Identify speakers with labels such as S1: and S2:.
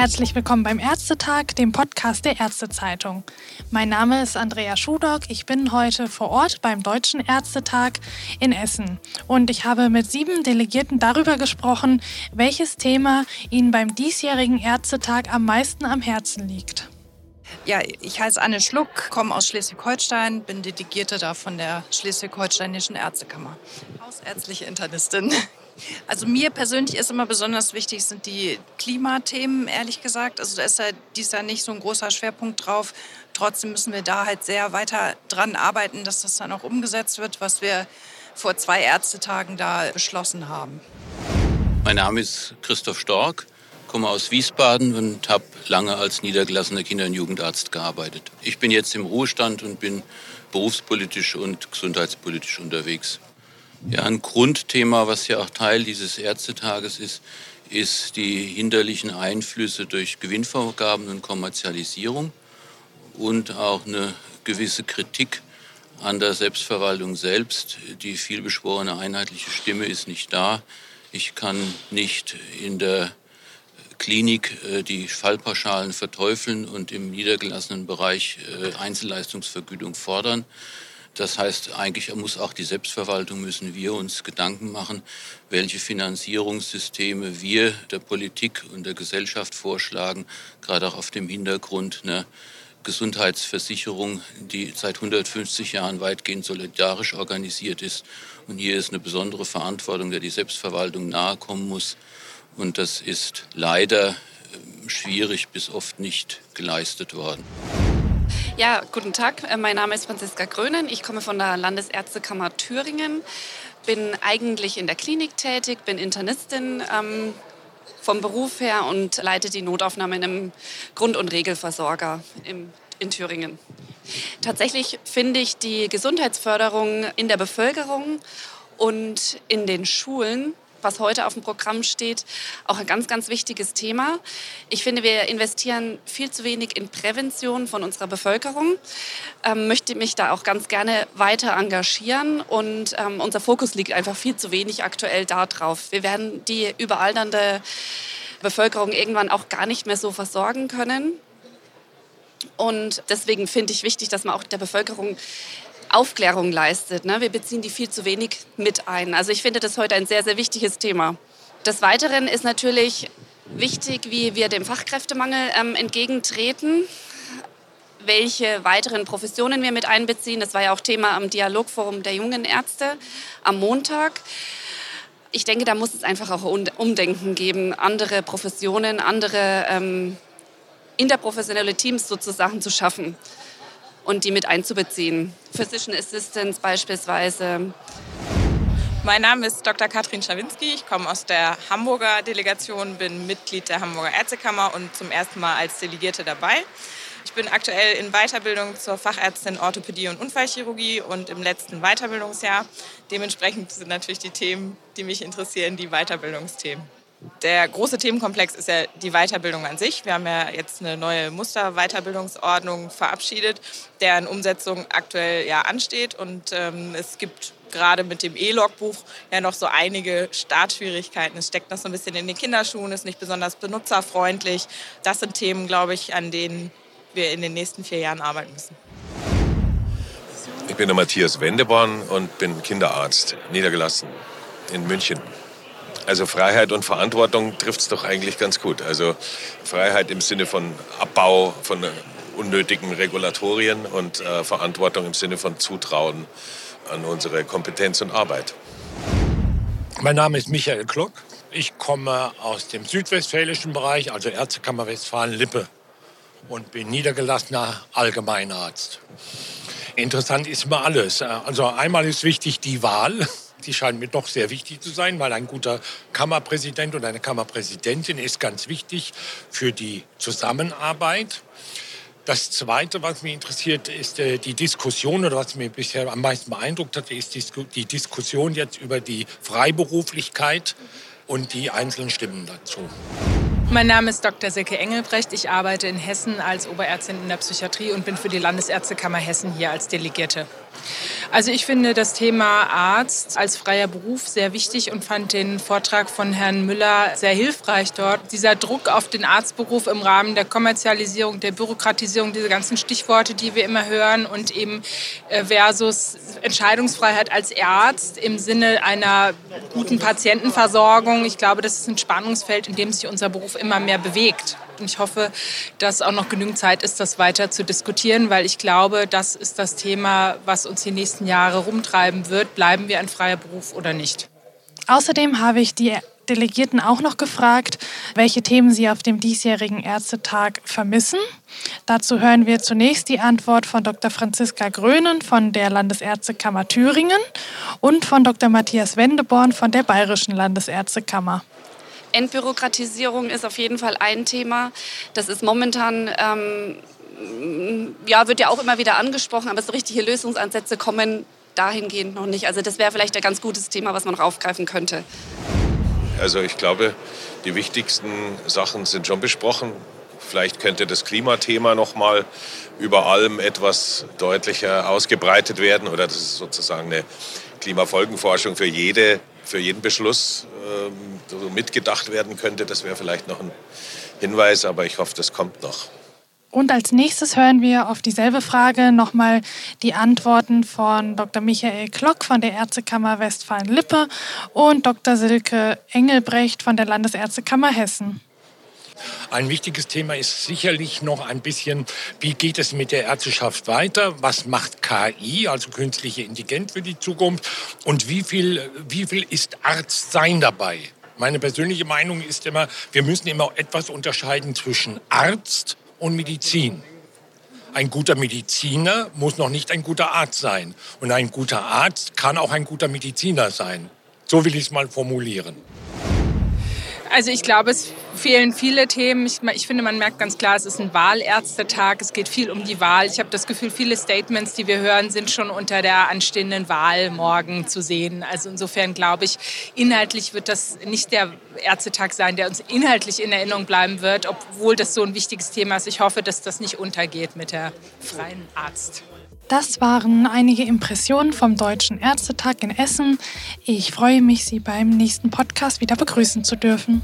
S1: Herzlich willkommen beim Ärztetag, dem Podcast der Ärztezeitung. Mein Name ist Andrea Schudock. Ich bin heute vor Ort beim Deutschen Ärztetag in Essen. Und ich habe mit sieben Delegierten darüber gesprochen, welches Thema ihnen beim diesjährigen Ärztetag am meisten am Herzen liegt.
S2: Ja, ich heiße Anne Schluck, komme aus Schleswig-Holstein, bin Delegierte da von der Schleswig-Holsteinischen Ärztekammer. Hausärztliche Internistin. Also mir persönlich ist immer besonders wichtig, sind die Klimathemen, ehrlich gesagt. Also da ist ja dies Jahr nicht so ein großer Schwerpunkt drauf. Trotzdem müssen wir da halt sehr weiter dran arbeiten, dass das dann auch umgesetzt wird, was wir vor zwei Ärztetagen da beschlossen haben.
S3: Mein Name ist Christoph Stork, komme aus Wiesbaden und habe lange als niedergelassener Kinder- und Jugendarzt gearbeitet. Ich bin jetzt im Ruhestand und bin berufspolitisch und gesundheitspolitisch unterwegs. Ja, ein Grundthema, was ja auch Teil dieses Ärztetages ist, ist die hinderlichen Einflüsse durch Gewinnvorgaben und Kommerzialisierung und auch eine gewisse Kritik an der Selbstverwaltung selbst. Die vielbeschworene einheitliche Stimme ist nicht da. Ich kann nicht in der Klinik äh, die Fallpauschalen verteufeln und im niedergelassenen Bereich äh, Einzelleistungsvergütung fordern. Das heißt, eigentlich muss auch die Selbstverwaltung, müssen wir uns Gedanken machen, welche Finanzierungssysteme wir der Politik und der Gesellschaft vorschlagen, gerade auch auf dem Hintergrund einer Gesundheitsversicherung, die seit 150 Jahren weitgehend solidarisch organisiert ist. Und hier ist eine besondere Verantwortung, der die Selbstverwaltung nahekommen muss. Und das ist leider ähm, schwierig bis oft nicht geleistet worden.
S4: Ja, guten Tag. Äh, mein Name ist Franziska Grönen. Ich komme von der Landesärztekammer Thüringen. Bin eigentlich in der Klinik tätig, bin Internistin ähm, vom Beruf her und leite die Notaufnahme in einem Grund- und Regelversorger im, in Thüringen. Tatsächlich finde ich die Gesundheitsförderung in der Bevölkerung und in den Schulen was heute auf dem Programm steht, auch ein ganz, ganz wichtiges Thema. Ich finde, wir investieren viel zu wenig in Prävention von unserer Bevölkerung. Ähm, möchte mich da auch ganz gerne weiter engagieren und ähm, unser Fokus liegt einfach viel zu wenig aktuell darauf. Wir werden die überaldernde Bevölkerung irgendwann auch gar nicht mehr so versorgen können. Und deswegen finde ich wichtig, dass man auch der Bevölkerung Aufklärung leistet. Ne? Wir beziehen die viel zu wenig mit ein. Also ich finde das heute ein sehr, sehr wichtiges Thema. Des Weiteren ist natürlich wichtig, wie wir dem Fachkräftemangel ähm, entgegentreten, welche weiteren Professionen wir mit einbeziehen. Das war ja auch Thema am Dialogforum der jungen Ärzte am Montag. Ich denke, da muss es einfach auch Umdenken geben, andere Professionen, andere ähm, interprofessionelle Teams sozusagen zu schaffen und die mit einzubeziehen. Physician Assistance beispielsweise.
S5: Mein Name ist Dr. Katrin Schawinski. Ich komme aus der Hamburger Delegation, bin Mitglied der Hamburger Ärztekammer und zum ersten Mal als Delegierte dabei. Ich bin aktuell in Weiterbildung zur Fachärztin Orthopädie und Unfallchirurgie und im letzten Weiterbildungsjahr. Dementsprechend sind natürlich die Themen, die mich interessieren, die Weiterbildungsthemen. Der große Themenkomplex ist ja die Weiterbildung an sich. Wir haben ja jetzt eine neue Musterweiterbildungsordnung verabschiedet, deren Umsetzung aktuell ja ansteht. Und ähm, es gibt gerade mit dem E-Logbuch ja noch so einige Startschwierigkeiten. Es steckt noch so ein bisschen in den Kinderschuhen, ist nicht besonders benutzerfreundlich. Das sind Themen, glaube ich, an denen wir in den nächsten vier Jahren arbeiten müssen.
S6: Ich bin der Matthias Wendeborn und bin Kinderarzt, niedergelassen in München. Also Freiheit und Verantwortung trifft es doch eigentlich ganz gut. Also Freiheit im Sinne von Abbau von unnötigen Regulatorien und äh, Verantwortung im Sinne von Zutrauen an unsere Kompetenz und Arbeit.
S7: Mein Name ist Michael Klock. Ich komme aus dem südwestfälischen Bereich, also Ärztekammer Westfalen-Lippe und bin niedergelassener Allgemeinarzt. Interessant ist immer alles. Also einmal ist wichtig die Wahl. Die scheint mir doch sehr wichtig zu sein, weil ein guter Kammerpräsident und eine Kammerpräsidentin ist ganz wichtig für die Zusammenarbeit. Das Zweite, was mich interessiert, ist äh, die Diskussion oder was mich bisher am meisten beeindruckt hat, ist die Diskussion jetzt über die Freiberuflichkeit und die einzelnen Stimmen dazu.
S8: Mein Name ist Dr. Silke Engelbrecht. Ich arbeite in Hessen als Oberärztin in der Psychiatrie und bin für die Landesärztekammer Hessen hier als Delegierte. Also ich finde das Thema Arzt als freier Beruf sehr wichtig und fand den Vortrag von Herrn Müller sehr hilfreich dort. Dieser Druck auf den Arztberuf im Rahmen der Kommerzialisierung, der Bürokratisierung, diese ganzen Stichworte, die wir immer hören und eben äh, versus Entscheidungsfreiheit als Arzt im Sinne einer guten Patientenversorgung. Ich glaube, das ist ein Spannungsfeld, in dem sich unser Beruf immer mehr bewegt. Und ich hoffe, dass auch noch genügend Zeit ist, das weiter zu diskutieren, weil ich glaube, das ist das Thema, was uns die nächsten Jahre rumtreiben wird. Bleiben wir ein freier Beruf oder nicht?
S1: Außerdem habe ich die Delegierten auch noch gefragt, welche Themen sie auf dem diesjährigen Ärztetag vermissen. Dazu hören wir zunächst die Antwort von Dr. Franziska Grönen von der Landesärztekammer Thüringen und von Dr. Matthias Wendeborn von der Bayerischen Landesärztekammer.
S4: Entbürokratisierung ist auf jeden Fall ein Thema. Das ist momentan, ähm, ja, wird ja auch immer wieder angesprochen, aber so richtige Lösungsansätze kommen dahingehend noch nicht. Also das wäre vielleicht ein ganz gutes Thema, was man noch aufgreifen könnte.
S6: Also ich glaube, die wichtigsten Sachen sind schon besprochen. Vielleicht könnte das Klimathema noch mal über allem etwas deutlicher ausgebreitet werden oder das ist sozusagen eine Klimafolgenforschung für jede für jeden Beschluss ähm, mitgedacht werden könnte. Das wäre vielleicht noch ein Hinweis, aber ich hoffe, das kommt noch.
S1: Und als nächstes hören wir auf dieselbe Frage nochmal die Antworten von Dr. Michael Klock von der Ärztekammer Westfalen-Lippe und Dr. Silke Engelbrecht von der Landesärztekammer Hessen.
S7: Ein wichtiges Thema ist sicherlich noch ein bisschen, wie geht es mit der Ärzteschaft weiter? Was macht KI, also künstliche Intelligenz für die Zukunft? Und wie viel, wie viel ist Arztsein dabei? Meine persönliche Meinung ist immer, wir müssen immer etwas unterscheiden zwischen Arzt und Medizin. Ein guter Mediziner muss noch nicht ein guter Arzt sein. Und ein guter Arzt kann auch ein guter Mediziner sein. So will ich es mal formulieren.
S8: Also ich glaube, es fehlen viele Themen. Ich, ich, finde, man merkt ganz klar, es ist ein Wahlärztetag. Es geht viel um die Wahl. Ich habe das Gefühl, viele Statements, die wir hören, sind schon unter der anstehenden Wahl morgen zu sehen. Also insofern glaube ich, inhaltlich wird das nicht der Ärztetag sein, der uns inhaltlich in Erinnerung bleiben wird, obwohl das so ein wichtiges Thema ist. Ich hoffe, dass das nicht untergeht mit der freien Arzt.
S1: Das waren einige Impressionen vom Deutschen Ärztetag in Essen. Ich freue mich, Sie beim nächsten Podcast wieder begrüßen zu dürfen.